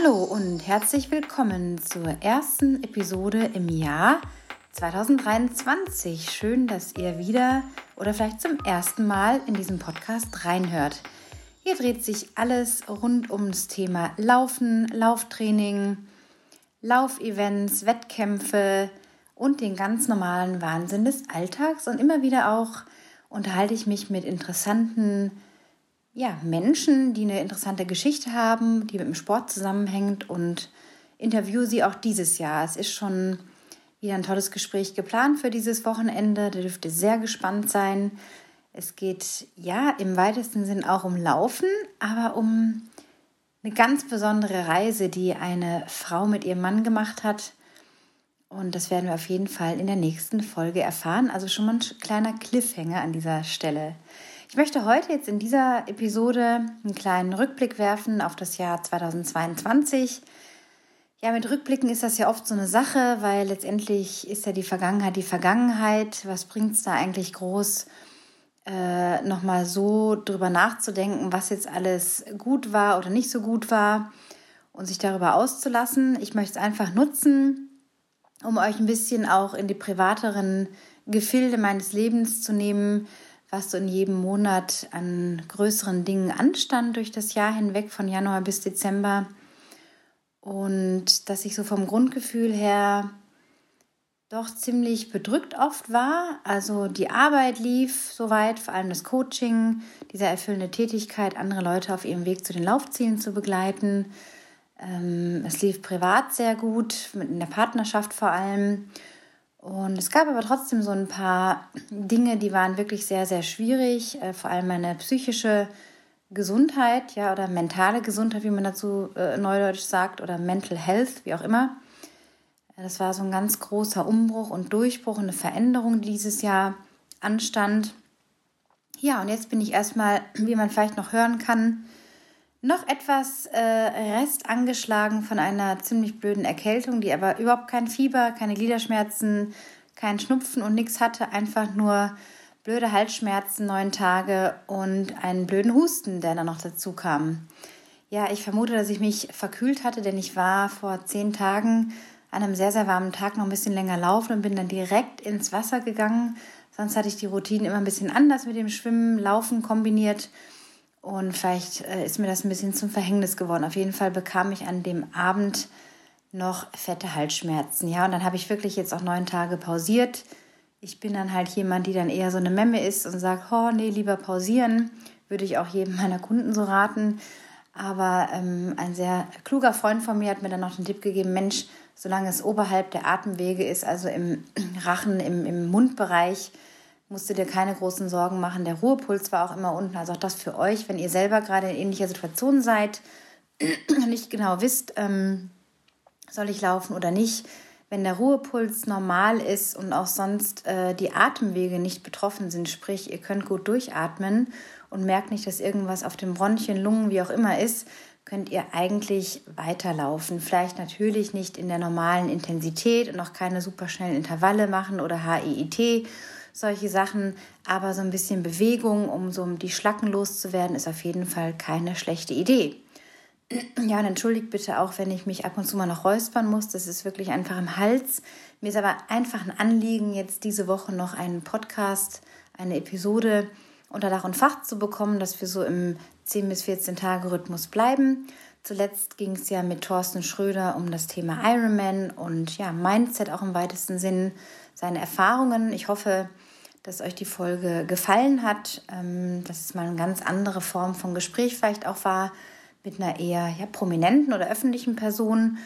Hallo und herzlich willkommen zur ersten Episode im Jahr 2023. Schön, dass ihr wieder oder vielleicht zum ersten Mal in diesem Podcast reinhört. Hier dreht sich alles rund ums Thema Laufen, Lauftraining, Laufevents, Wettkämpfe und den ganz normalen Wahnsinn des Alltags. Und immer wieder auch unterhalte ich mich mit interessanten ja, Menschen, die eine interessante Geschichte haben, die mit dem Sport zusammenhängt und interviewe sie auch dieses Jahr. Es ist schon wieder ein tolles Gespräch geplant für dieses Wochenende. Da dürfte sehr gespannt sein. Es geht ja im weitesten Sinn auch um Laufen, aber um eine ganz besondere Reise, die eine Frau mit ihrem Mann gemacht hat. Und das werden wir auf jeden Fall in der nächsten Folge erfahren. Also schon mal ein kleiner Cliffhanger an dieser Stelle. Ich möchte heute jetzt in dieser Episode einen kleinen Rückblick werfen auf das Jahr 2022. Ja, mit Rückblicken ist das ja oft so eine Sache, weil letztendlich ist ja die Vergangenheit die Vergangenheit. Was bringt es da eigentlich groß, äh, nochmal so drüber nachzudenken, was jetzt alles gut war oder nicht so gut war und sich darüber auszulassen? Ich möchte es einfach nutzen, um euch ein bisschen auch in die privateren Gefilde meines Lebens zu nehmen, was so in jedem Monat an größeren Dingen anstand durch das Jahr hinweg, von Januar bis Dezember. Und dass ich so vom Grundgefühl her doch ziemlich bedrückt oft war. Also die Arbeit lief soweit, vor allem das Coaching, diese erfüllende Tätigkeit, andere Leute auf ihrem Weg zu den Laufzielen zu begleiten. Ähm, es lief privat sehr gut, in der Partnerschaft vor allem. Und es gab aber trotzdem so ein paar Dinge, die waren wirklich sehr, sehr schwierig. Äh, vor allem meine psychische Gesundheit, ja, oder mentale Gesundheit, wie man dazu äh, neudeutsch sagt, oder Mental Health, wie auch immer. Äh, das war so ein ganz großer Umbruch und Durchbruch, eine Veränderung, die dieses Jahr anstand. Ja, und jetzt bin ich erstmal, wie man vielleicht noch hören kann, noch etwas äh, Rest angeschlagen von einer ziemlich blöden Erkältung, die aber überhaupt kein Fieber, keine Gliederschmerzen, kein Schnupfen und nichts hatte, einfach nur blöde Halsschmerzen, neun Tage und einen blöden Husten, der dann noch dazu kam. Ja, ich vermute, dass ich mich verkühlt hatte, denn ich war vor zehn Tagen an einem sehr, sehr warmen Tag noch ein bisschen länger laufen und bin dann direkt ins Wasser gegangen. Sonst hatte ich die Routinen immer ein bisschen anders mit dem Schwimmen, Laufen kombiniert. Und vielleicht äh, ist mir das ein bisschen zum Verhängnis geworden. Auf jeden Fall bekam ich an dem Abend noch fette Halsschmerzen. Ja, und dann habe ich wirklich jetzt auch neun Tage pausiert. Ich bin dann halt jemand, die dann eher so eine Memme ist und sagt, oh nee, lieber pausieren. Würde ich auch jedem meiner Kunden so raten. Aber ähm, ein sehr kluger Freund von mir hat mir dann noch den Tipp gegeben, Mensch, solange es oberhalb der Atemwege ist, also im Rachen, im, im Mundbereich, musst du dir keine großen Sorgen machen. Der Ruhepuls war auch immer unten. Also auch das für euch, wenn ihr selber gerade in ähnlicher Situation seid, nicht genau wisst, ähm, soll ich laufen oder nicht. Wenn der Ruhepuls normal ist und auch sonst äh, die Atemwege nicht betroffen sind, sprich, ihr könnt gut durchatmen und merkt nicht, dass irgendwas auf dem Bronchien, Lungen, wie auch immer ist, könnt ihr eigentlich weiterlaufen. Vielleicht natürlich nicht in der normalen Intensität und auch keine superschnellen Intervalle machen oder HIIT solche Sachen. Aber so ein bisschen Bewegung, um so die Schlacken loszuwerden, ist auf jeden Fall keine schlechte Idee. Ja, und entschuldigt bitte auch, wenn ich mich ab und zu mal noch räuspern muss. Das ist wirklich einfach im Hals. Mir ist aber einfach ein Anliegen, jetzt diese Woche noch einen Podcast, eine Episode unter Dach und Fach zu bekommen, dass wir so im 10 bis 14 Tage Rhythmus bleiben. Zuletzt ging es ja mit Thorsten Schröder um das Thema Ironman und ja, Mindset auch im weitesten Sinn, seine Erfahrungen. Ich hoffe, dass euch die Folge gefallen hat, ähm, dass es mal eine ganz andere Form von Gespräch vielleicht auch war mit einer eher ja, prominenten oder öffentlichen Person.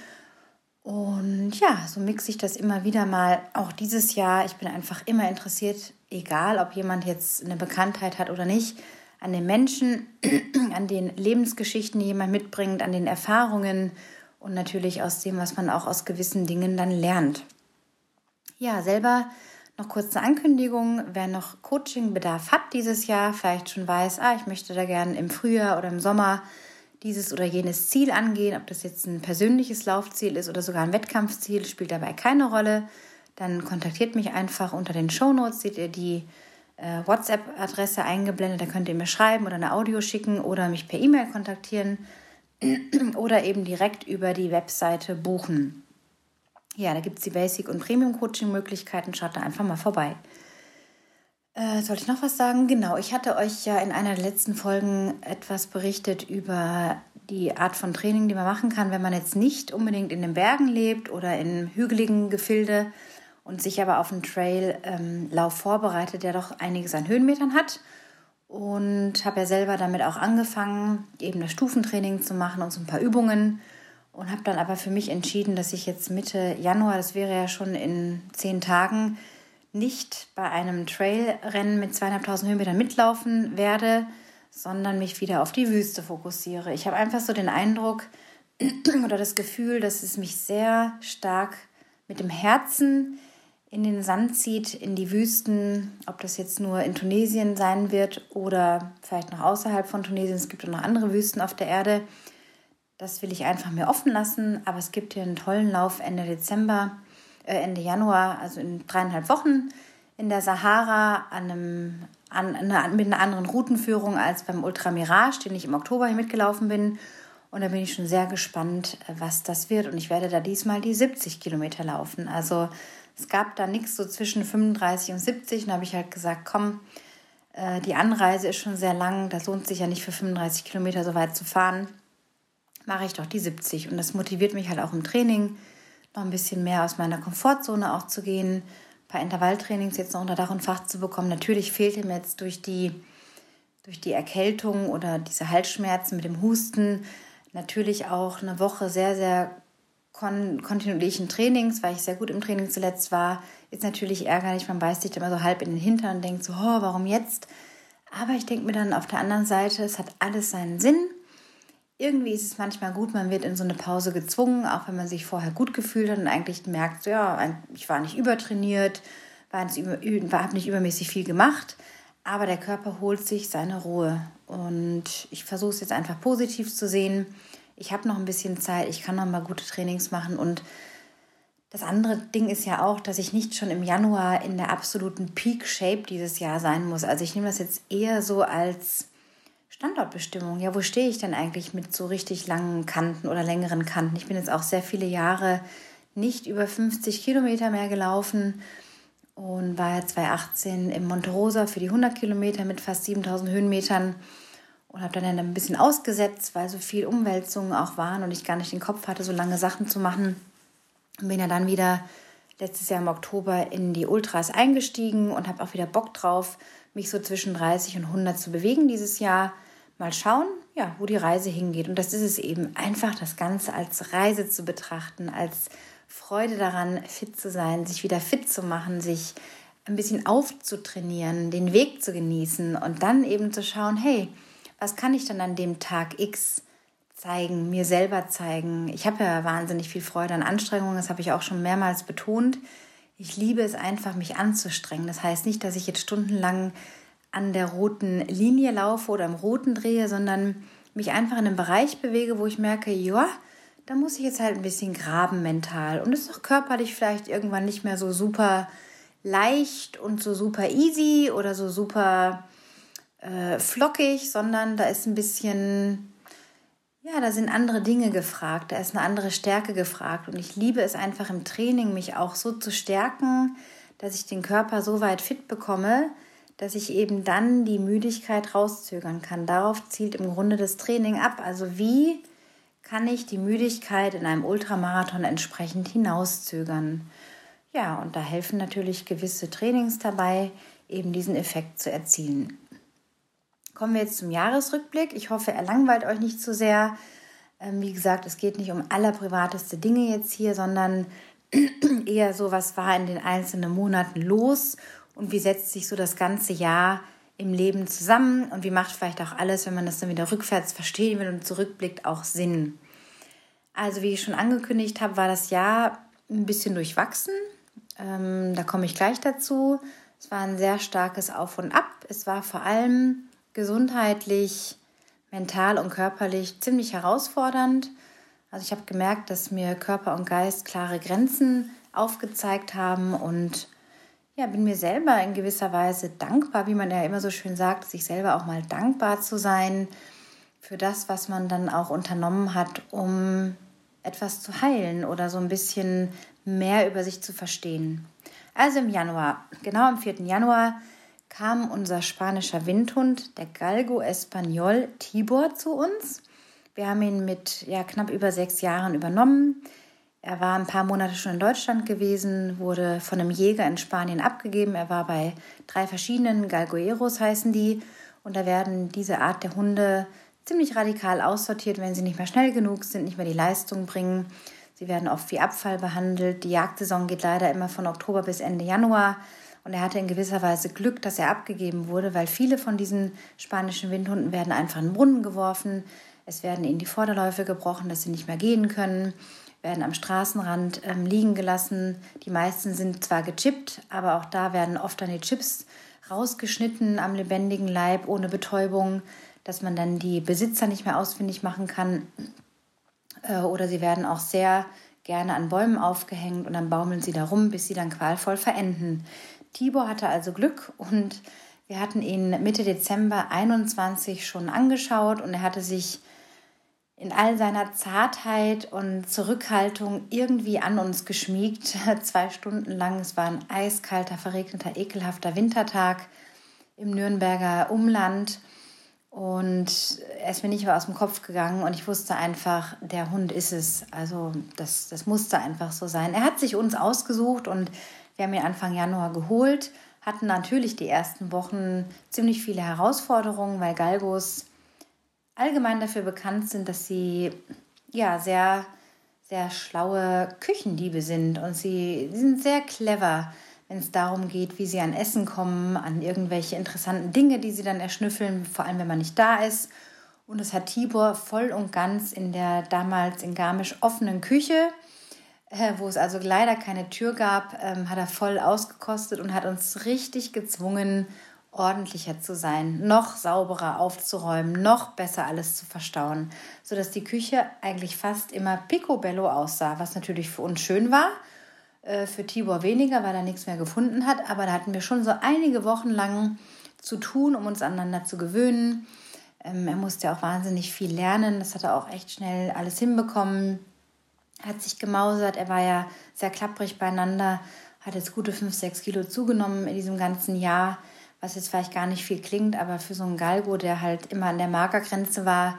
Und ja, so mixe ich das immer wieder mal. Auch dieses Jahr, ich bin einfach immer interessiert, egal ob jemand jetzt eine Bekanntheit hat oder nicht, an den Menschen, an den Lebensgeschichten, die jemand mitbringt, an den Erfahrungen und natürlich aus dem, was man auch aus gewissen Dingen dann lernt. Ja, selber noch kurz eine Ankündigung, wer noch Coachingbedarf hat dieses Jahr, vielleicht schon weiß, ah, ich möchte da gerne im Frühjahr oder im Sommer dieses oder jenes Ziel angehen, ob das jetzt ein persönliches Laufziel ist oder sogar ein Wettkampfziel, spielt dabei keine Rolle. Dann kontaktiert mich einfach unter den Show Notes, seht ihr die äh, WhatsApp-Adresse eingeblendet, da könnt ihr mir schreiben oder eine Audio schicken oder mich per E-Mail kontaktieren. oder eben direkt über die Webseite buchen. Ja, da gibt es die Basic- und Premium-Coaching-Möglichkeiten. Schaut da einfach mal vorbei. Äh, sollte ich noch was sagen? Genau, ich hatte euch ja in einer der letzten Folgen etwas berichtet über die Art von Training, die man machen kann, wenn man jetzt nicht unbedingt in den Bergen lebt oder in hügeligen Gefilde und sich aber auf einen Traillauf ähm, vorbereitet, der doch einiges an Höhenmetern hat. Und habe ja selber damit auch angefangen, eben das Stufentraining zu machen und so ein paar Übungen. Und habe dann aber für mich entschieden, dass ich jetzt Mitte Januar, das wäre ja schon in zehn Tagen, nicht bei einem Trailrennen mit zweieinhalbtausend Höhenmetern mitlaufen werde, sondern mich wieder auf die Wüste fokussiere. Ich habe einfach so den Eindruck oder das Gefühl, dass es mich sehr stark mit dem Herzen in den Sand zieht, in die Wüsten, ob das jetzt nur in Tunesien sein wird oder vielleicht noch außerhalb von Tunesien. Es gibt auch noch andere Wüsten auf der Erde. Das will ich einfach mir offen lassen. Aber es gibt hier einen tollen Lauf Ende Dezember äh, Ende Januar, also in dreieinhalb Wochen, in der Sahara an einem, an, an, mit einer anderen Routenführung als beim Ultra Mirage, den ich im Oktober hier mitgelaufen bin. Und da bin ich schon sehr gespannt, äh, was das wird. Und ich werde da diesmal die 70 Kilometer laufen. Also es gab da nichts so zwischen 35 und 70. Und da habe ich halt gesagt, komm, äh, die Anreise ist schon sehr lang. Das lohnt sich ja nicht für 35 Kilometer so weit zu fahren. Mache ich doch die 70. Und das motiviert mich halt auch im Training noch ein bisschen mehr aus meiner Komfortzone auch zu gehen, ein paar Intervalltrainings jetzt noch unter Dach und Fach zu bekommen. Natürlich fehlte mir jetzt durch die, durch die Erkältung oder diese Halsschmerzen mit dem Husten natürlich auch eine Woche sehr, sehr kon kontinuierlichen Trainings, weil ich sehr gut im Training zuletzt war, ist natürlich ärgerlich. Man beißt sich immer so halb in den Hintern und denkt so, oh, warum jetzt? Aber ich denke mir dann auf der anderen Seite, es hat alles seinen Sinn irgendwie ist es manchmal gut, man wird in so eine Pause gezwungen, auch wenn man sich vorher gut gefühlt hat und eigentlich merkt, ja, ich war nicht übertrainiert, war nicht, über, habe nicht übermäßig viel gemacht, aber der Körper holt sich seine Ruhe. Und ich versuche es jetzt einfach positiv zu sehen. Ich habe noch ein bisschen Zeit, ich kann noch mal gute Trainings machen und das andere Ding ist ja auch, dass ich nicht schon im Januar in der absoluten Peak Shape dieses Jahr sein muss. Also ich nehme das jetzt eher so als Standortbestimmung. Ja, wo stehe ich denn eigentlich mit so richtig langen Kanten oder längeren Kanten? Ich bin jetzt auch sehr viele Jahre nicht über 50 Kilometer mehr gelaufen und war ja 2018 im Monte Rosa für die 100 Kilometer mit fast 7000 Höhenmetern und habe dann ein bisschen ausgesetzt, weil so viel Umwälzungen auch waren und ich gar nicht den Kopf hatte, so lange Sachen zu machen. Und bin ja dann wieder letztes Jahr im Oktober in die Ultras eingestiegen und habe auch wieder Bock drauf, mich so zwischen 30 und 100 zu bewegen dieses Jahr mal schauen, ja, wo die Reise hingeht. Und das ist es eben, einfach das Ganze als Reise zu betrachten, als Freude daran, fit zu sein, sich wieder fit zu machen, sich ein bisschen aufzutrainieren, den Weg zu genießen und dann eben zu schauen, hey, was kann ich dann an dem Tag X zeigen, mir selber zeigen. Ich habe ja wahnsinnig viel Freude an Anstrengungen, das habe ich auch schon mehrmals betont. Ich liebe es einfach, mich anzustrengen. Das heißt nicht, dass ich jetzt stundenlang an der roten Linie laufe oder im roten drehe, sondern mich einfach in einem Bereich bewege, wo ich merke, ja, da muss ich jetzt halt ein bisschen graben mental. Und ist auch körperlich vielleicht irgendwann nicht mehr so super leicht und so super easy oder so super äh, flockig, sondern da ist ein bisschen, ja, da sind andere Dinge gefragt, da ist eine andere Stärke gefragt. Und ich liebe es einfach im Training, mich auch so zu stärken, dass ich den Körper so weit fit bekomme, dass ich eben dann die Müdigkeit rauszögern kann. Darauf zielt im Grunde das Training ab. Also wie kann ich die Müdigkeit in einem Ultramarathon entsprechend hinauszögern? Ja, und da helfen natürlich gewisse Trainings dabei, eben diesen Effekt zu erzielen. Kommen wir jetzt zum Jahresrückblick. Ich hoffe, er langweilt euch nicht zu sehr. Ähm, wie gesagt, es geht nicht um allerprivateste Dinge jetzt hier, sondern eher so, was war in den einzelnen Monaten los und wie setzt sich so das ganze Jahr im Leben zusammen und wie macht vielleicht auch alles, wenn man das dann wieder rückwärts verstehen will und zurückblickt, auch Sinn. Also wie ich schon angekündigt habe, war das Jahr ein bisschen durchwachsen. Ähm, da komme ich gleich dazu. Es war ein sehr starkes Auf und Ab. Es war vor allem gesundheitlich, mental und körperlich ziemlich herausfordernd. Also ich habe gemerkt, dass mir Körper und Geist klare Grenzen aufgezeigt haben und ja, bin mir selber in gewisser Weise dankbar, wie man ja immer so schön sagt, sich selber auch mal dankbar zu sein. für das, was man dann auch unternommen hat, um etwas zu heilen oder so ein bisschen mehr über sich zu verstehen. Also im Januar, genau am 4. Januar, kam unser spanischer Windhund, der Galgo Español Tibor, zu uns. Wir haben ihn mit ja, knapp über sechs Jahren übernommen. Er war ein paar Monate schon in Deutschland gewesen, wurde von einem Jäger in Spanien abgegeben. Er war bei drei verschiedenen Galgoeros, heißen die. Und da werden diese Art der Hunde ziemlich radikal aussortiert, wenn sie nicht mehr schnell genug sind, nicht mehr die Leistung bringen. Sie werden oft wie Abfall behandelt. Die Jagdsaison geht leider immer von Oktober bis Ende Januar. Und er hatte in gewisser Weise Glück, dass er abgegeben wurde, weil viele von diesen spanischen Windhunden werden einfach in Brunnen geworfen. Es werden ihnen die Vorderläufe gebrochen, dass sie nicht mehr gehen können, werden am Straßenrand ähm, liegen gelassen. Die meisten sind zwar gechippt, aber auch da werden oft dann die Chips rausgeschnitten am lebendigen Leib ohne Betäubung, dass man dann die Besitzer nicht mehr ausfindig machen kann. Äh, oder sie werden auch sehr gerne an Bäumen aufgehängt und dann baumeln sie da rum, bis sie dann qualvoll verenden. Tibor hatte also Glück und wir hatten ihn Mitte Dezember 21 schon angeschaut und er hatte sich in all seiner Zartheit und Zurückhaltung irgendwie an uns geschmiegt. Zwei Stunden lang. Es war ein eiskalter, verregneter, ekelhafter Wintertag im Nürnberger Umland. Und er ist mir nicht mehr aus dem Kopf gegangen und ich wusste einfach, der Hund ist es. Also das, das musste einfach so sein. Er hat sich uns ausgesucht und wir haben ihn Anfang Januar geholt, hatten natürlich die ersten Wochen ziemlich viele Herausforderungen, weil Galgos allgemein dafür bekannt sind, dass sie ja sehr, sehr schlaue Küchendiebe sind und sie, sie sind sehr clever, wenn es darum geht, wie sie an Essen kommen, an irgendwelche interessanten Dinge, die sie dann erschnüffeln, vor allem wenn man nicht da ist. Und das hat Tibor voll und ganz in der damals in Garmisch offenen Küche, wo es also leider keine Tür gab, ähm, hat er voll ausgekostet und hat uns richtig gezwungen, ordentlicher zu sein, noch sauberer aufzuräumen, noch besser alles zu verstauen, sodass die Küche eigentlich fast immer picobello aussah, was natürlich für uns schön war, äh, für Tibor weniger, weil er nichts mehr gefunden hat, aber da hatten wir schon so einige Wochen lang zu tun, um uns aneinander zu gewöhnen. Ähm, er musste auch wahnsinnig viel lernen, das hat er auch echt schnell alles hinbekommen, hat sich gemausert, er war ja sehr klapprig beieinander, hat jetzt gute 5, 6 Kilo zugenommen in diesem ganzen Jahr was jetzt vielleicht gar nicht viel klingt, aber für so einen Galgo, der halt immer an der Magergrenze war,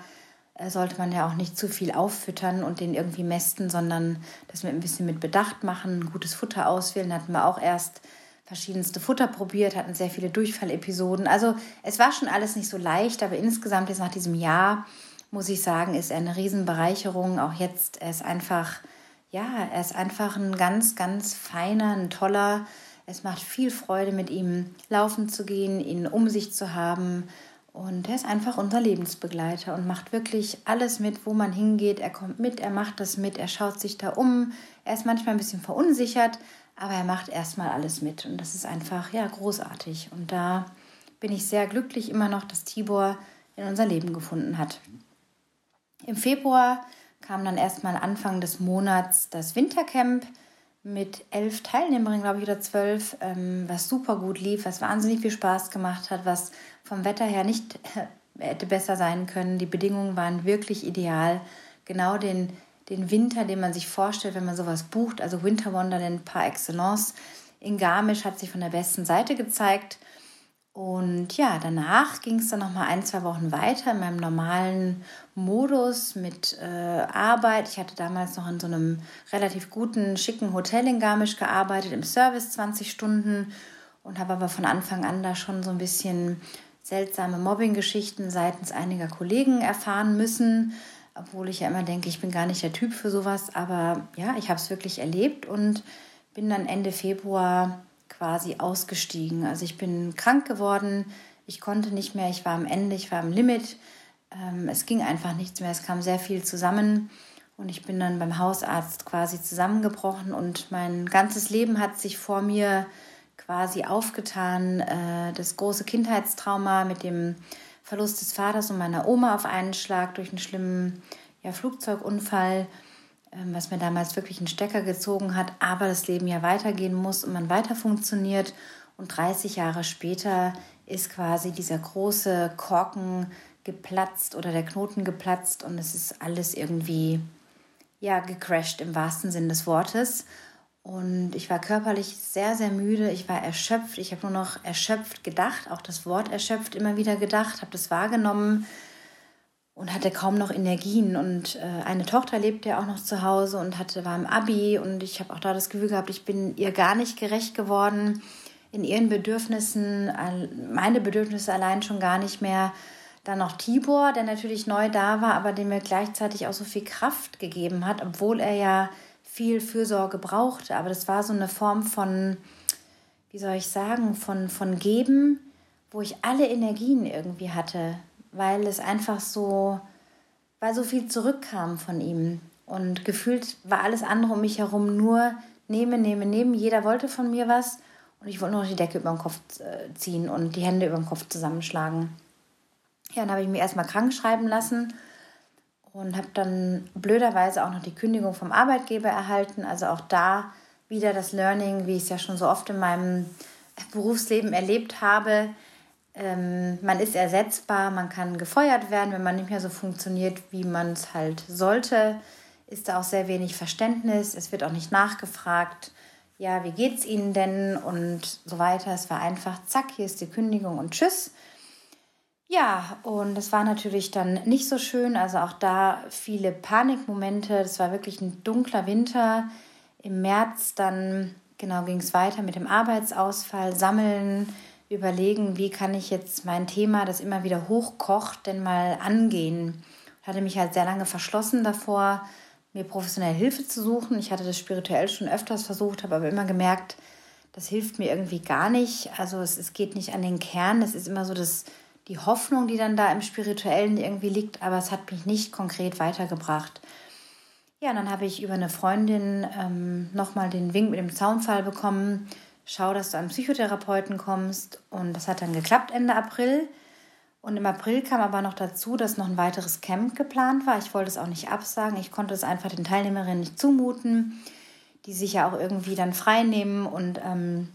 äh, sollte man ja auch nicht zu viel auffüttern und den irgendwie mästen, sondern das mit ein bisschen mit Bedacht machen, gutes Futter auswählen. Da hatten wir auch erst verschiedenste Futter probiert, hatten sehr viele Durchfallepisoden. Also es war schon alles nicht so leicht, aber insgesamt jetzt nach diesem Jahr muss ich sagen, ist er eine Riesenbereicherung. Auch jetzt, er ist einfach, ja, er ist einfach ein ganz, ganz feiner, ein toller, es macht viel Freude, mit ihm laufen zu gehen, ihn um sich zu haben. Und er ist einfach unser Lebensbegleiter und macht wirklich alles mit, wo man hingeht. Er kommt mit, er macht das mit, er schaut sich da um. Er ist manchmal ein bisschen verunsichert, aber er macht erstmal alles mit. Und das ist einfach, ja, großartig. Und da bin ich sehr glücklich immer noch, dass Tibor in unser Leben gefunden hat. Im Februar kam dann erstmal Anfang des Monats das Wintercamp mit elf Teilnehmerinnen, glaube ich, oder zwölf, ähm, was super gut lief, was wahnsinnig viel Spaß gemacht hat, was vom Wetter her nicht hätte besser sein können. Die Bedingungen waren wirklich ideal. Genau den, den Winter, den man sich vorstellt, wenn man sowas bucht, also Winter Wonderland par excellence. In Garmisch hat sich von der besten Seite gezeigt. Und ja, danach ging es dann noch mal ein, zwei Wochen weiter in meinem normalen Modus mit äh, Arbeit. Ich hatte damals noch in so einem relativ guten, schicken Hotel in Garmisch gearbeitet, im Service 20 Stunden und habe aber von Anfang an da schon so ein bisschen seltsame Mobbing-Geschichten seitens einiger Kollegen erfahren müssen, obwohl ich ja immer denke, ich bin gar nicht der Typ für sowas. Aber ja, ich habe es wirklich erlebt und bin dann Ende Februar quasi ausgestiegen. Also ich bin krank geworden, ich konnte nicht mehr, ich war am Ende, ich war am Limit. Ähm, es ging einfach nichts mehr, es kam sehr viel zusammen. Und ich bin dann beim Hausarzt quasi zusammengebrochen. Und mein ganzes Leben hat sich vor mir quasi aufgetan. Äh, das große Kindheitstrauma mit dem Verlust des Vaters und meiner Oma auf einen Schlag durch einen schlimmen ja, Flugzeugunfall was mir damals wirklich einen Stecker gezogen hat, aber das Leben ja weitergehen muss und man weiter funktioniert. Und 30 Jahre später ist quasi dieser große Korken geplatzt oder der Knoten geplatzt und es ist alles irgendwie ja gecrashed im wahrsten Sinn des Wortes. Und ich war körperlich sehr, sehr müde. Ich war erschöpft. Ich habe nur noch erschöpft gedacht, auch das Wort erschöpft immer wieder gedacht, habe das wahrgenommen und hatte kaum noch Energien. Und äh, eine Tochter lebte ja auch noch zu Hause und hatte, war im Abi. Und ich habe auch da das Gefühl gehabt, ich bin ihr gar nicht gerecht geworden in ihren Bedürfnissen, meine Bedürfnisse allein schon gar nicht mehr. Dann noch Tibor, der natürlich neu da war, aber dem mir gleichzeitig auch so viel Kraft gegeben hat, obwohl er ja viel Fürsorge brauchte. Aber das war so eine Form von, wie soll ich sagen, von, von Geben, wo ich alle Energien irgendwie hatte, weil es einfach so, weil so viel zurückkam von ihm. Und gefühlt war alles andere um mich herum nur nehme, nehme, nehme. Jeder wollte von mir was und ich wollte nur noch die Decke über den Kopf äh, ziehen und die Hände über den Kopf zusammenschlagen. Ja, dann habe ich mich erstmal krank schreiben lassen und habe dann blöderweise auch noch die Kündigung vom Arbeitgeber erhalten. Also auch da wieder das Learning, wie ich es ja schon so oft in meinem Berufsleben erlebt habe. Ähm, man ist ersetzbar, man kann gefeuert werden, wenn man nicht mehr so funktioniert, wie man es halt sollte. Ist da auch sehr wenig Verständnis, es wird auch nicht nachgefragt ja, wie geht's Ihnen denn und so weiter. Es war einfach, zack, hier ist die Kündigung und tschüss. Ja, und das war natürlich dann nicht so schön. Also auch da viele Panikmomente. Das war wirklich ein dunkler Winter. Im März dann, genau, ging es weiter mit dem Arbeitsausfall, sammeln, überlegen, wie kann ich jetzt mein Thema, das immer wieder hochkocht, denn mal angehen. Ich hatte mich halt sehr lange verschlossen davor, mir professionelle Hilfe zu suchen. Ich hatte das spirituell schon öfters versucht, habe aber immer gemerkt, das hilft mir irgendwie gar nicht. Also es, es geht nicht an den Kern. Es ist immer so das, die Hoffnung, die dann da im Spirituellen irgendwie liegt, aber es hat mich nicht konkret weitergebracht. Ja, dann habe ich über eine Freundin ähm, nochmal den Wink mit dem Zaunfall bekommen. Schau, dass du an Psychotherapeuten kommst. Und das hat dann geklappt Ende April. Und im April kam aber noch dazu, dass noch ein weiteres Camp geplant war. Ich wollte es auch nicht absagen. Ich konnte es einfach den Teilnehmerinnen nicht zumuten, die sich ja auch irgendwie dann frei nehmen und ähm,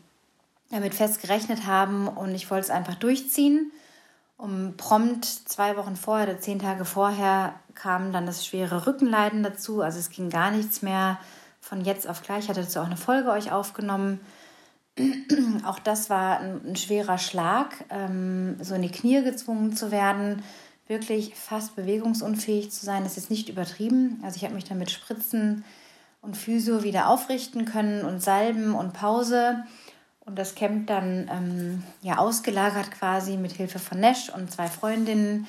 damit fest gerechnet haben. Und ich wollte es einfach durchziehen. Um prompt zwei Wochen vorher oder zehn Tage vorher kam dann das schwere Rückenleiden dazu. Also es ging gar nichts mehr von jetzt auf gleich. Ich hatte dazu auch eine Folge euch aufgenommen auch das war ein, ein schwerer Schlag, ähm, so in die Knie gezwungen zu werden, wirklich fast bewegungsunfähig zu sein. Das ist nicht übertrieben. Also ich habe mich dann mit Spritzen und Physio wieder aufrichten können und Salben und Pause. Und das Camp dann ähm, ja ausgelagert quasi mit Hilfe von Nesch und zwei Freundinnen,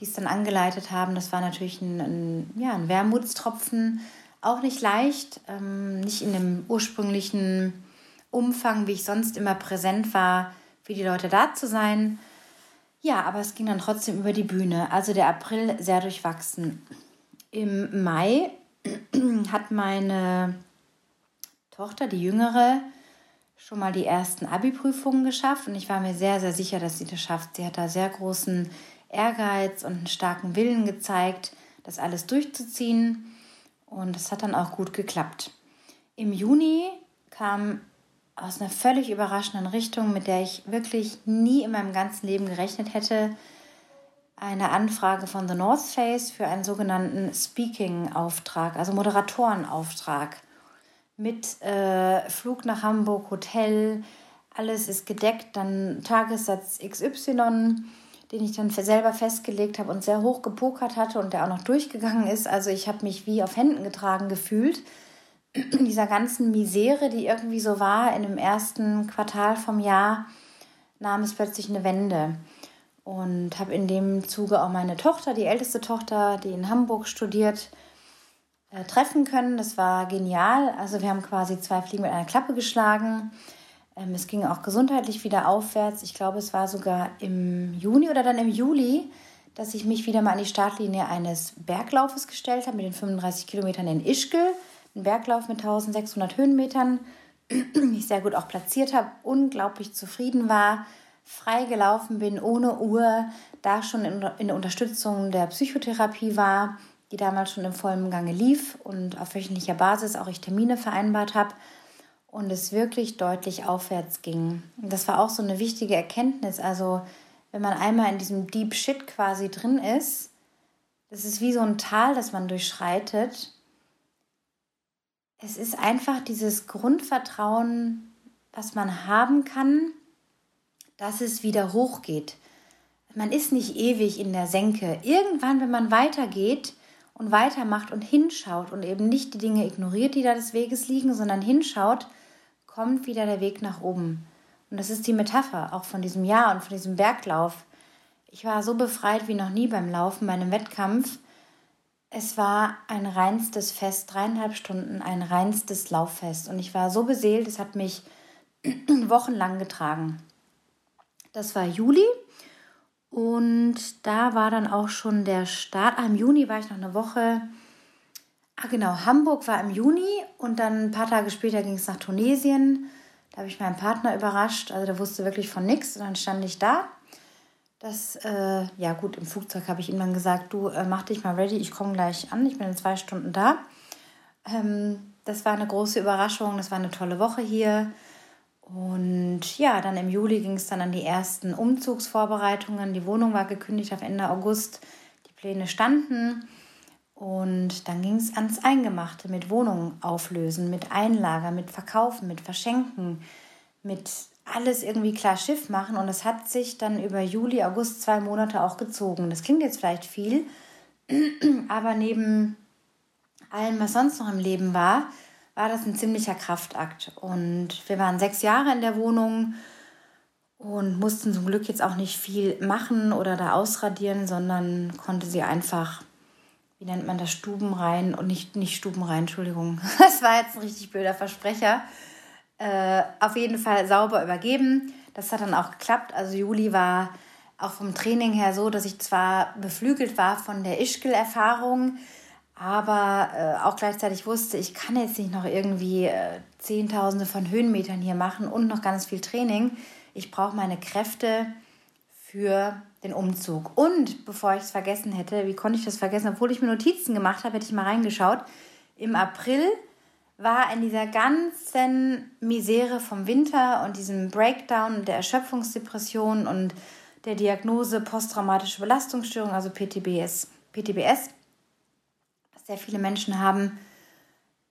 die es dann angeleitet haben. Das war natürlich ein, ein ja, ein Wermutstropfen. Auch nicht leicht, ähm, nicht in dem ursprünglichen Umfang, wie ich sonst immer präsent war, für die Leute da zu sein. Ja, aber es ging dann trotzdem über die Bühne. Also der April sehr durchwachsen. Im Mai hat meine Tochter, die jüngere, schon mal die ersten Abi-Prüfungen geschafft und ich war mir sehr, sehr sicher, dass sie das schafft. Sie hat da sehr großen Ehrgeiz und einen starken Willen gezeigt, das alles durchzuziehen und es hat dann auch gut geklappt. Im Juni kam aus einer völlig überraschenden Richtung, mit der ich wirklich nie in meinem ganzen Leben gerechnet hätte, eine Anfrage von The North Face für einen sogenannten Speaking-Auftrag, also Moderatorenauftrag mit äh, Flug nach Hamburg, Hotel, alles ist gedeckt, dann Tagessatz XY, den ich dann selber festgelegt habe und sehr hoch gepokert hatte und der auch noch durchgegangen ist. Also ich habe mich wie auf Händen getragen gefühlt dieser ganzen Misere, die irgendwie so war, in dem ersten Quartal vom Jahr, nahm es plötzlich eine Wende. Und habe in dem Zuge auch meine Tochter, die älteste Tochter, die in Hamburg studiert, äh, treffen können. Das war genial. Also wir haben quasi zwei Fliegen mit einer Klappe geschlagen. Ähm, es ging auch gesundheitlich wieder aufwärts. Ich glaube, es war sogar im Juni oder dann im Juli, dass ich mich wieder mal an die Startlinie eines Berglaufes gestellt habe mit den 35 Kilometern in Ischgl einen Berglauf mit 1600 Höhenmetern, mich sehr gut auch platziert habe, unglaublich zufrieden war, frei gelaufen bin, ohne Uhr, da schon in, in der Unterstützung der Psychotherapie war, die damals schon im vollen Gange lief und auf wöchentlicher Basis auch ich Termine vereinbart habe und es wirklich deutlich aufwärts ging. Und das war auch so eine wichtige Erkenntnis. Also wenn man einmal in diesem Deep Shit quasi drin ist, das ist wie so ein Tal, das man durchschreitet. Es ist einfach dieses Grundvertrauen, was man haben kann, dass es wieder hochgeht. Man ist nicht ewig in der Senke. Irgendwann, wenn man weitergeht und weitermacht und hinschaut und eben nicht die Dinge ignoriert, die da des Weges liegen, sondern hinschaut, kommt wieder der Weg nach oben. Und das ist die Metapher auch von diesem Jahr und von diesem Berglauf. Ich war so befreit wie noch nie beim Laufen, bei einem Wettkampf. Es war ein reinstes Fest, dreieinhalb Stunden, ein reinstes Lauffest. Und ich war so beseelt, es hat mich wochenlang getragen. Das war Juli und da war dann auch schon der Start. Ah, Im Juni war ich noch eine Woche. Ah, genau, Hamburg war im Juni und dann ein paar Tage später ging es nach Tunesien. Da habe ich meinen Partner überrascht. Also der wusste wirklich von nichts und dann stand ich da. Das, äh, ja gut, im Flugzeug habe ich ihm dann gesagt, du äh, mach dich mal ready, ich komme gleich an, ich bin in zwei Stunden da. Ähm, das war eine große Überraschung, das war eine tolle Woche hier. Und ja, dann im Juli ging es dann an die ersten Umzugsvorbereitungen. Die Wohnung war gekündigt auf Ende August. Die Pläne standen. Und dann ging es ans Eingemachte mit Wohnungen auflösen, mit Einlager, mit Verkaufen, mit Verschenken, mit alles irgendwie klar Schiff machen. Und es hat sich dann über Juli, August zwei Monate auch gezogen. Das klingt jetzt vielleicht viel, aber neben allem, was sonst noch im Leben war, war das ein ziemlicher Kraftakt. Und wir waren sechs Jahre in der Wohnung und mussten zum Glück jetzt auch nicht viel machen oder da ausradieren, sondern konnte sie einfach, wie nennt man das, Stuben rein und nicht, nicht Stuben rein, Entschuldigung. Das war jetzt ein richtig blöder Versprecher. Äh, auf jeden Fall sauber übergeben. Das hat dann auch geklappt. Also Juli war auch vom Training her so, dass ich zwar beflügelt war von der Ischgl-Erfahrung, aber äh, auch gleichzeitig wusste, ich kann jetzt nicht noch irgendwie äh, Zehntausende von Höhenmetern hier machen und noch ganz viel Training. Ich brauche meine Kräfte für den Umzug. Und bevor ich es vergessen hätte, wie konnte ich das vergessen? Obwohl ich mir Notizen gemacht habe, hätte ich mal reingeschaut. Im April war in dieser ganzen Misere vom Winter und diesem Breakdown der Erschöpfungsdepression und der Diagnose posttraumatische Belastungsstörung, also PTBS, PTBS, sehr viele Menschen haben,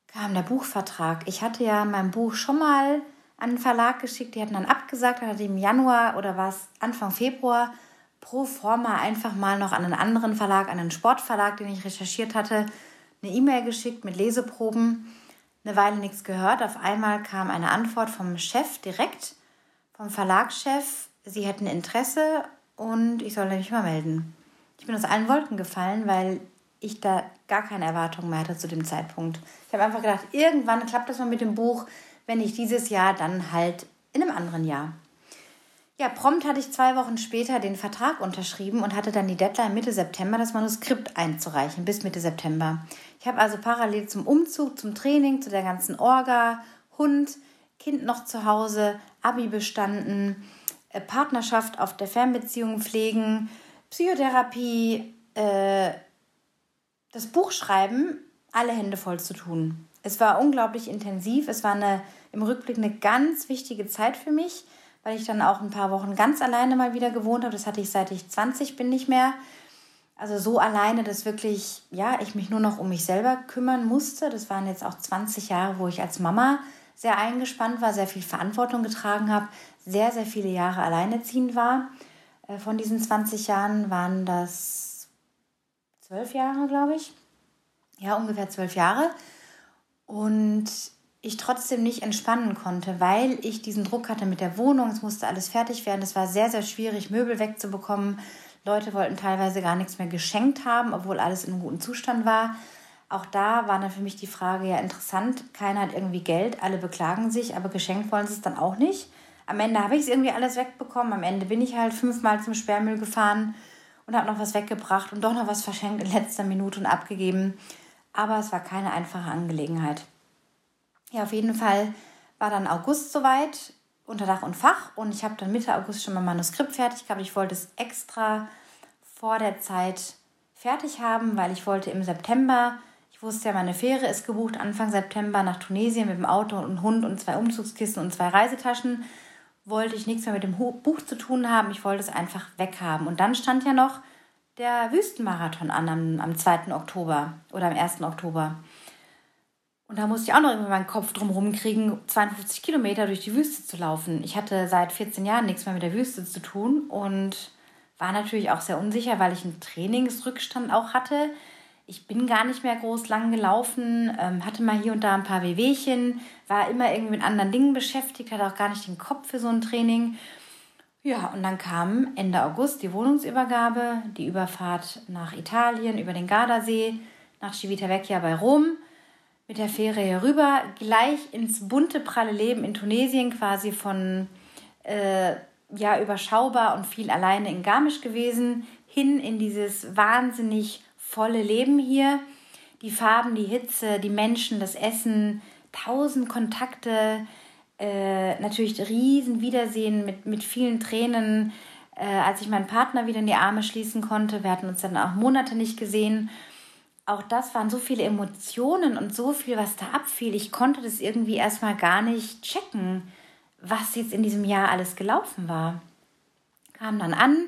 kam der Buchvertrag. Ich hatte ja mein Buch schon mal an den Verlag geschickt, die hatten dann abgesagt, dann hatte ich im Januar oder war es Anfang Februar pro forma einfach mal noch an einen anderen Verlag, an einen Sportverlag, den ich recherchiert hatte, eine E-Mail geschickt mit Leseproben. Eine Weile nichts gehört. Auf einmal kam eine Antwort vom Chef direkt, vom Verlagschef. Sie hätten Interesse und ich solle mich mal melden. Ich bin aus allen Wolken gefallen, weil ich da gar keine Erwartungen mehr hatte zu dem Zeitpunkt. Ich habe einfach gedacht, irgendwann klappt das mal mit dem Buch, wenn nicht dieses Jahr, dann halt in einem anderen Jahr. Ja, prompt hatte ich zwei Wochen später den Vertrag unterschrieben und hatte dann die Deadline Mitte September, das Manuskript einzureichen, bis Mitte September. Ich habe also parallel zum Umzug, zum Training, zu der ganzen Orga, Hund, Kind noch zu Hause, Abi bestanden, äh, Partnerschaft auf der Fernbeziehung pflegen, Psychotherapie, äh, das Buchschreiben alle Hände voll zu tun. Es war unglaublich intensiv. Es war eine, im Rückblick eine ganz wichtige Zeit für mich, weil ich dann auch ein paar Wochen ganz alleine mal wieder gewohnt habe. Das hatte ich seit ich 20 bin nicht mehr. Also so alleine, dass wirklich, ja, ich mich nur noch um mich selber kümmern musste. Das waren jetzt auch 20 Jahre, wo ich als Mama sehr eingespannt war, sehr viel Verantwortung getragen habe, sehr, sehr viele Jahre alleineziehend war. Äh, von diesen 20 Jahren waren das zwölf Jahre, glaube ich. Ja, ungefähr zwölf Jahre. Und ich trotzdem nicht entspannen konnte, weil ich diesen Druck hatte mit der Wohnung. Es musste alles fertig werden. Es war sehr, sehr schwierig, Möbel wegzubekommen. Leute wollten teilweise gar nichts mehr geschenkt haben, obwohl alles in einem guten Zustand war. Auch da war dann für mich die Frage ja interessant. Keiner hat irgendwie Geld, alle beklagen sich, aber geschenkt wollen sie es dann auch nicht. Am Ende habe ich es irgendwie alles wegbekommen. Am Ende bin ich halt fünfmal zum Sperrmüll gefahren und habe noch was weggebracht und doch noch was verschenkt in letzter Minute und abgegeben. Aber es war keine einfache Angelegenheit. Ja, auf jeden Fall war dann August soweit unter Dach und Fach und ich habe dann Mitte August schon mein Manuskript fertig gehabt. Ich wollte es extra vor der Zeit fertig haben, weil ich wollte im September, ich wusste ja, meine Fähre ist gebucht Anfang September nach Tunesien mit dem Auto und Hund und zwei Umzugskisten und zwei Reisetaschen. wollte ich nichts mehr mit dem Buch zu tun haben. Ich wollte es einfach weghaben. Und dann stand ja noch der Wüstenmarathon an am, am 2. Oktober oder am 1. Oktober. Und da musste ich auch noch irgendwie meinen Kopf drum kriegen, 52 Kilometer durch die Wüste zu laufen. Ich hatte seit 14 Jahren nichts mehr mit der Wüste zu tun und war natürlich auch sehr unsicher, weil ich einen Trainingsrückstand auch hatte. Ich bin gar nicht mehr groß lang gelaufen, ähm, hatte mal hier und da ein paar Wehwehchen, war immer irgendwie mit anderen Dingen beschäftigt, hatte auch gar nicht den Kopf für so ein Training. Ja, und dann kam Ende August die Wohnungsübergabe, die Überfahrt nach Italien über den Gardasee, nach Civitavecchia bei Rom, mit der Fähre hier rüber, gleich ins bunte, pralle Leben in Tunesien, quasi von äh, ja, überschaubar und viel alleine in Garmisch gewesen, hin in dieses wahnsinnig volle Leben hier. Die Farben, die Hitze, die Menschen, das Essen, tausend Kontakte, äh, natürlich riesen Wiedersehen mit, mit vielen Tränen, äh, als ich meinen Partner wieder in die Arme schließen konnte. Wir hatten uns dann auch Monate nicht gesehen. Auch das waren so viele Emotionen und so viel, was da abfiel. Ich konnte das irgendwie erstmal gar nicht checken, was jetzt in diesem Jahr alles gelaufen war. Kam dann an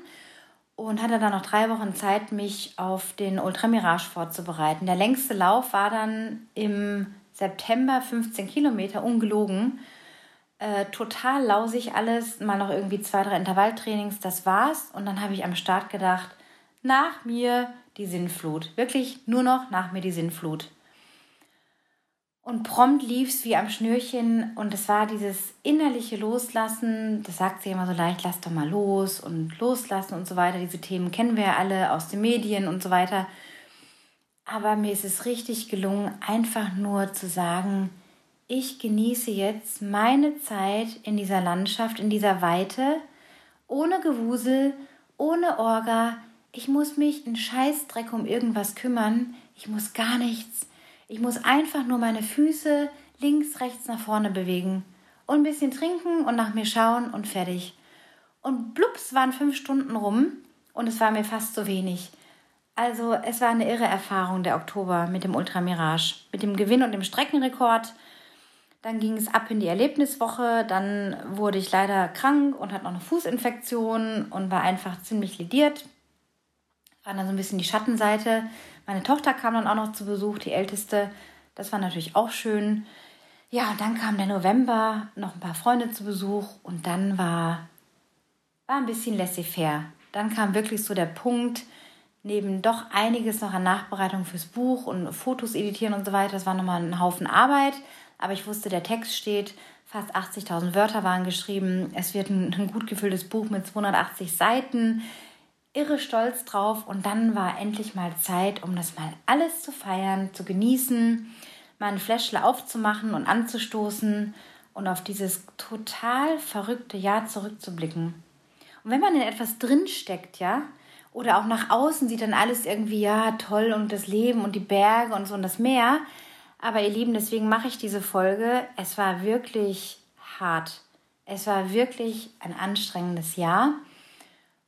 und hatte dann noch drei Wochen Zeit, mich auf den Ultramirage vorzubereiten. Der längste Lauf war dann im September 15 Kilometer, ungelogen. Äh, total lausig alles, mal noch irgendwie zwei, drei Intervalltrainings, das war's. Und dann habe ich am Start gedacht, nach mir die Sinnflut. Wirklich nur noch nach mir die Sinnflut. Und prompt lief es wie am Schnürchen und es war dieses innerliche Loslassen, das sagt sie immer so leicht, lass doch mal los und loslassen und so weiter. Diese Themen kennen wir ja alle aus den Medien und so weiter. Aber mir ist es richtig gelungen, einfach nur zu sagen, ich genieße jetzt meine Zeit in dieser Landschaft, in dieser Weite, ohne Gewusel, ohne Orga. Ich muss mich in Scheißdreck um irgendwas kümmern. Ich muss gar nichts. Ich muss einfach nur meine Füße links, rechts, nach vorne bewegen und ein bisschen trinken und nach mir schauen und fertig. Und blups waren fünf Stunden rum und es war mir fast zu wenig. Also es war eine irre Erfahrung der Oktober mit dem Ultramirage, mit dem Gewinn und dem Streckenrekord dann ging es ab in die Erlebniswoche. Dann wurde ich leider krank und hatte noch eine Fußinfektion und war einfach ziemlich lediert. War dann so ein bisschen die Schattenseite. Meine Tochter kam dann auch noch zu Besuch, die älteste. Das war natürlich auch schön. Ja, und dann kam der November, noch ein paar Freunde zu Besuch und dann war, war ein bisschen laissez-faire. Dann kam wirklich so der Punkt, neben doch einiges noch an Nachbereitung fürs Buch und Fotos editieren und so weiter, das war nochmal ein Haufen Arbeit aber ich wusste, der Text steht, fast 80.000 Wörter waren geschrieben, es wird ein, ein gut gefülltes Buch mit 280 Seiten, irre stolz drauf und dann war endlich mal Zeit, um das mal alles zu feiern, zu genießen, mal ein Fläschle aufzumachen und anzustoßen und auf dieses total verrückte Jahr zurückzublicken. Und wenn man in etwas drinsteckt, ja, oder auch nach außen sieht dann alles irgendwie, ja, toll und das Leben und die Berge und so und das Meer, aber ihr Lieben, deswegen mache ich diese Folge. Es war wirklich hart. Es war wirklich ein anstrengendes Jahr.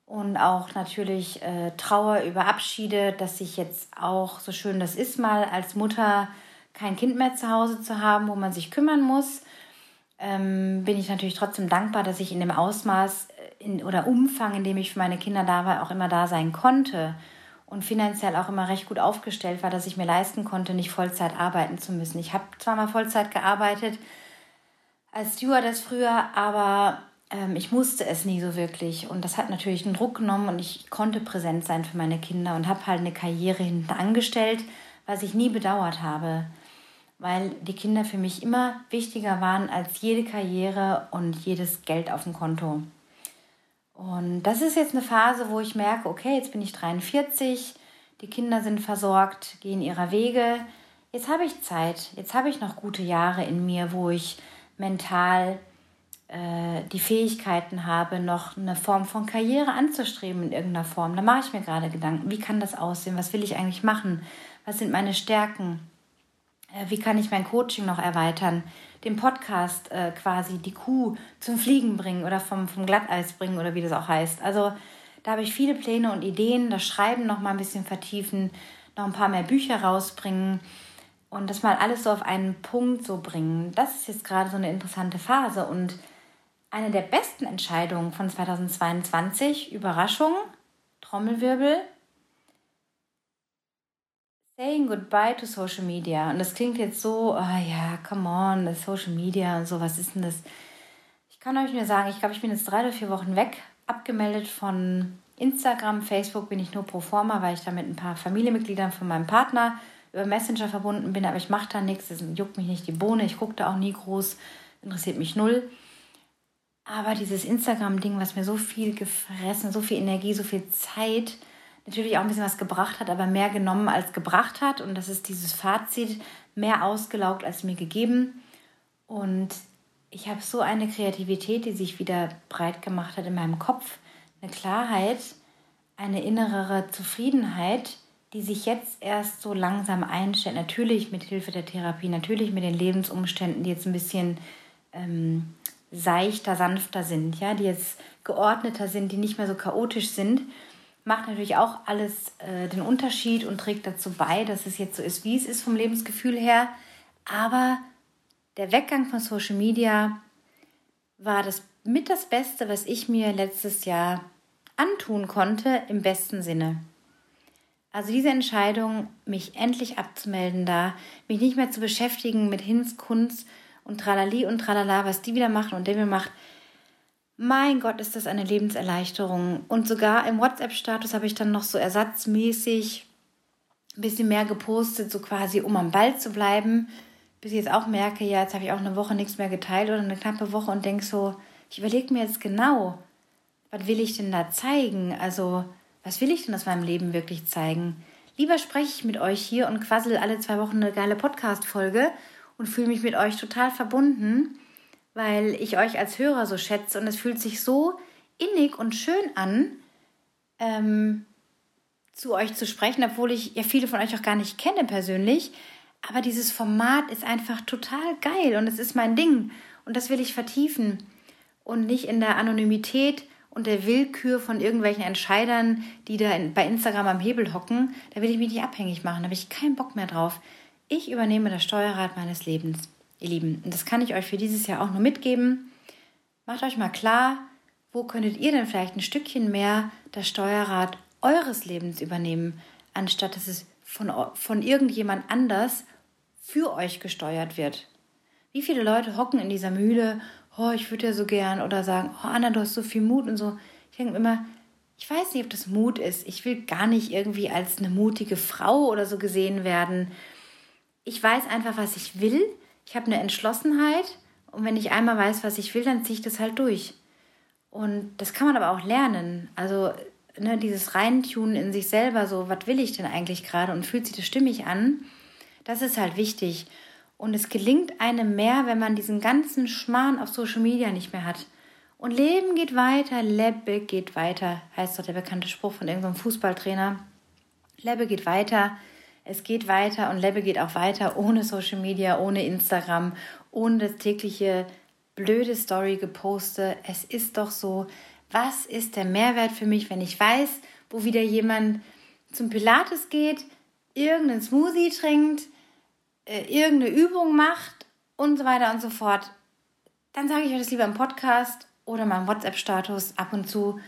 Und auch natürlich äh, Trauer über Abschiede, dass ich jetzt auch, so schön das ist, mal als Mutter kein Kind mehr zu Hause zu haben, wo man sich kümmern muss. Ähm, bin ich natürlich trotzdem dankbar, dass ich in dem Ausmaß äh, in, oder Umfang, in dem ich für meine Kinder da war, auch immer da sein konnte und finanziell auch immer recht gut aufgestellt war, dass ich mir leisten konnte, nicht Vollzeit arbeiten zu müssen. Ich habe zwar mal Vollzeit gearbeitet als Stewardess früher, aber ähm, ich musste es nie so wirklich. Und das hat natürlich einen Druck genommen und ich konnte präsent sein für meine Kinder und habe halt eine Karriere hinten angestellt, was ich nie bedauert habe, weil die Kinder für mich immer wichtiger waren als jede Karriere und jedes Geld auf dem Konto. Und das ist jetzt eine Phase, wo ich merke, okay, jetzt bin ich 43, die Kinder sind versorgt, gehen ihrer Wege. Jetzt habe ich Zeit, jetzt habe ich noch gute Jahre in mir, wo ich mental äh, die Fähigkeiten habe, noch eine Form von Karriere anzustreben in irgendeiner Form. Da mache ich mir gerade Gedanken, wie kann das aussehen, was will ich eigentlich machen, was sind meine Stärken, äh, wie kann ich mein Coaching noch erweitern, den Podcast äh, quasi die Kuh zum Fliegen bringen oder vom, vom Glatteis bringen oder wie das auch heißt. Also da habe ich viele Pläne und Ideen, das Schreiben noch mal ein bisschen vertiefen, noch ein paar mehr Bücher rausbringen und das mal alles so auf einen Punkt so bringen. Das ist jetzt gerade so eine interessante Phase und eine der besten Entscheidungen von 2022, Überraschung, Trommelwirbel, Saying goodbye to Social Media. Und das klingt jetzt so, oh ja, come on, das Social Media und so, was ist denn das? Ich kann euch nur sagen, ich glaube, ich bin jetzt drei oder vier Wochen weg, abgemeldet von Instagram, Facebook bin ich nur pro forma, weil ich da mit ein paar Familienmitgliedern von meinem Partner über Messenger verbunden bin, aber ich mache da nichts, das juckt mich nicht die Bohne, ich gucke da auch nie groß, interessiert mich null. Aber dieses Instagram-Ding, was mir so viel gefressen, so viel Energie, so viel Zeit, natürlich auch ein bisschen was gebracht hat, aber mehr genommen als gebracht hat. Und das ist dieses Fazit, mehr ausgelaugt als mir gegeben. Und ich habe so eine Kreativität, die sich wieder breit gemacht hat in meinem Kopf, eine Klarheit, eine innere Zufriedenheit, die sich jetzt erst so langsam einstellt. Natürlich mit Hilfe der Therapie, natürlich mit den Lebensumständen, die jetzt ein bisschen ähm, seichter, sanfter sind, ja, die jetzt geordneter sind, die nicht mehr so chaotisch sind macht natürlich auch alles äh, den Unterschied und trägt dazu bei, dass es jetzt so ist, wie es ist vom Lebensgefühl her. Aber der Weggang von Social Media war das mit das Beste, was ich mir letztes Jahr antun konnte, im besten Sinne. Also diese Entscheidung, mich endlich abzumelden da, mich nicht mehr zu beschäftigen mit Hinz, Kunst und Tralali und Tralala, was die wieder machen und der mir macht, mein Gott, ist das eine Lebenserleichterung. Und sogar im WhatsApp-Status habe ich dann noch so ersatzmäßig ein bisschen mehr gepostet, so quasi, um am Ball zu bleiben. Bis ich jetzt auch merke, ja, jetzt habe ich auch eine Woche nichts mehr geteilt oder eine knappe Woche und denke so, ich überlege mir jetzt genau, was will ich denn da zeigen? Also, was will ich denn aus meinem Leben wirklich zeigen? Lieber spreche ich mit euch hier und quassel alle zwei Wochen eine geile Podcast-Folge und fühle mich mit euch total verbunden weil ich euch als Hörer so schätze und es fühlt sich so innig und schön an, ähm, zu euch zu sprechen, obwohl ich ja viele von euch auch gar nicht kenne persönlich. Aber dieses Format ist einfach total geil und es ist mein Ding und das will ich vertiefen und nicht in der Anonymität und der Willkür von irgendwelchen Entscheidern, die da in, bei Instagram am Hebel hocken. Da will ich mich nicht abhängig machen, da habe ich keinen Bock mehr drauf. Ich übernehme das Steuerrad meines Lebens ihr Lieben. Und das kann ich euch für dieses Jahr auch nur mitgeben. Macht euch mal klar, wo könntet ihr denn vielleicht ein Stückchen mehr das Steuerrad eures Lebens übernehmen, anstatt dass es von, von irgendjemand anders für euch gesteuert wird. Wie viele Leute hocken in dieser Mühle, oh, ich würde ja so gern, oder sagen, oh, Anna, du hast so viel Mut und so. Ich denke immer, ich weiß nicht, ob das Mut ist. Ich will gar nicht irgendwie als eine mutige Frau oder so gesehen werden. Ich weiß einfach, was ich will ich habe eine Entschlossenheit und wenn ich einmal weiß, was ich will, dann ziehe ich das halt durch. Und das kann man aber auch lernen. Also ne, dieses Reintunen in sich selber, so, was will ich denn eigentlich gerade und fühlt sich das stimmig an, das ist halt wichtig. Und es gelingt einem mehr, wenn man diesen ganzen Schmarrn auf Social Media nicht mehr hat. Und Leben geht weiter, Lebe geht weiter, heißt doch der bekannte Spruch von irgendeinem Fußballtrainer. Lebe geht weiter, es geht weiter und Lebe geht auch weiter ohne Social Media, ohne Instagram, ohne das tägliche blöde Story geposte. Es ist doch so, was ist der Mehrwert für mich, wenn ich weiß, wo wieder jemand zum Pilates geht, irgendeinen Smoothie trinkt, äh, irgendeine Übung macht und so weiter und so fort. Dann sage ich euch das lieber im Podcast oder meinem WhatsApp-Status ab und zu.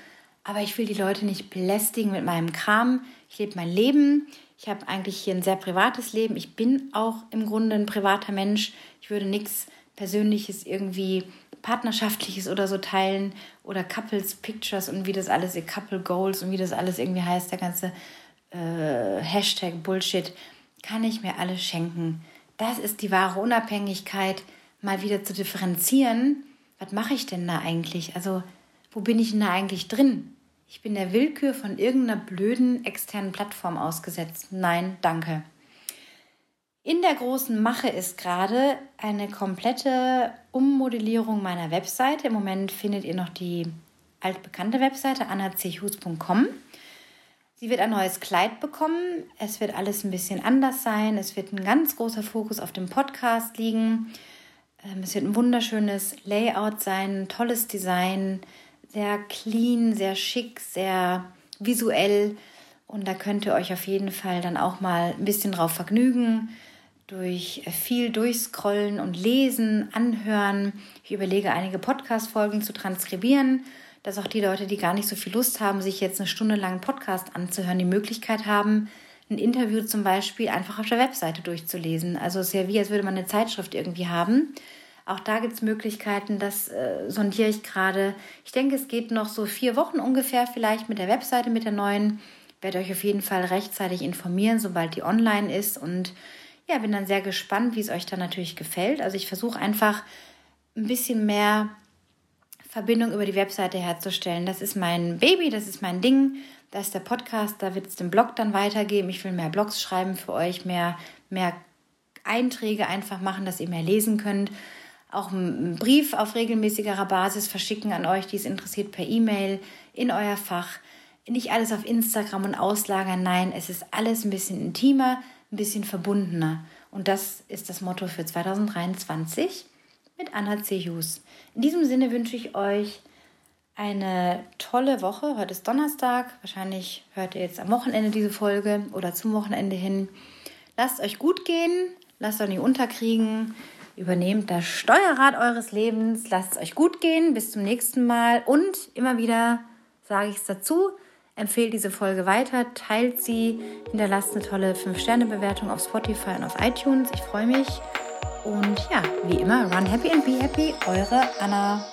Aber ich will die Leute nicht belästigen mit meinem Kram. Ich lebe mein Leben. Ich habe eigentlich hier ein sehr privates Leben. Ich bin auch im Grunde ein privater Mensch. Ich würde nichts Persönliches irgendwie Partnerschaftliches oder so teilen oder Couples Pictures und wie das alles, Couple Goals und wie das alles irgendwie heißt, der ganze äh, Hashtag Bullshit, kann ich mir alles schenken. Das ist die wahre Unabhängigkeit, mal wieder zu differenzieren. Was mache ich denn da eigentlich? Also, wo bin ich denn da eigentlich drin? Ich bin der Willkür von irgendeiner blöden externen Plattform ausgesetzt. Nein, danke. In der großen Mache ist gerade eine komplette Ummodellierung meiner Webseite. Im Moment findet ihr noch die altbekannte Webseite annachus.com. Sie wird ein neues Kleid bekommen. Es wird alles ein bisschen anders sein. Es wird ein ganz großer Fokus auf dem Podcast liegen. Ähm, es wird ein wunderschönes Layout sein, ein tolles Design sehr clean, sehr schick, sehr visuell. Und da könnt ihr euch auf jeden Fall dann auch mal ein bisschen drauf vergnügen. durch viel Durchscrollen und Lesen, Anhören. Ich überlege, einige Podcast-Folgen zu transkribieren, dass auch die Leute, die gar nicht so viel Lust haben, sich jetzt eine Stunde lang einen Podcast anzuhören, die Möglichkeit haben, ein Interview zum Beispiel einfach auf der Webseite durchzulesen. Also es ist ja wie, als würde man eine Zeitschrift irgendwie haben. Auch da gibt es Möglichkeiten, das äh, sondiere ich gerade. Ich denke, es geht noch so vier Wochen ungefähr vielleicht mit der Webseite, mit der neuen. Ich werde euch auf jeden Fall rechtzeitig informieren, sobald die online ist. Und ja, bin dann sehr gespannt, wie es euch dann natürlich gefällt. Also ich versuche einfach ein bisschen mehr Verbindung über die Webseite herzustellen. Das ist mein Baby, das ist mein Ding. Da ist der Podcast, da wird es den Blog dann weitergeben. Ich will mehr Blogs schreiben für euch, mehr, mehr Einträge einfach machen, dass ihr mehr lesen könnt. Auch einen Brief auf regelmäßigerer Basis verschicken an euch, die es interessiert, per E-Mail in euer Fach. Nicht alles auf Instagram und auslagern, nein, es ist alles ein bisschen intimer, ein bisschen verbundener. Und das ist das Motto für 2023 mit Anna C. Hughes. In diesem Sinne wünsche ich euch eine tolle Woche. Heute ist Donnerstag. Wahrscheinlich hört ihr jetzt am Wochenende diese Folge oder zum Wochenende hin. Lasst euch gut gehen, lasst euch nicht unterkriegen. Übernehmt das Steuerrad eures Lebens. Lasst es euch gut gehen. Bis zum nächsten Mal. Und immer wieder sage ich es dazu. Empfehlt diese Folge weiter, teilt sie, hinterlasst eine tolle 5-Sterne-Bewertung auf Spotify und auf iTunes. Ich freue mich. Und ja, wie immer, run happy and be happy, eure Anna.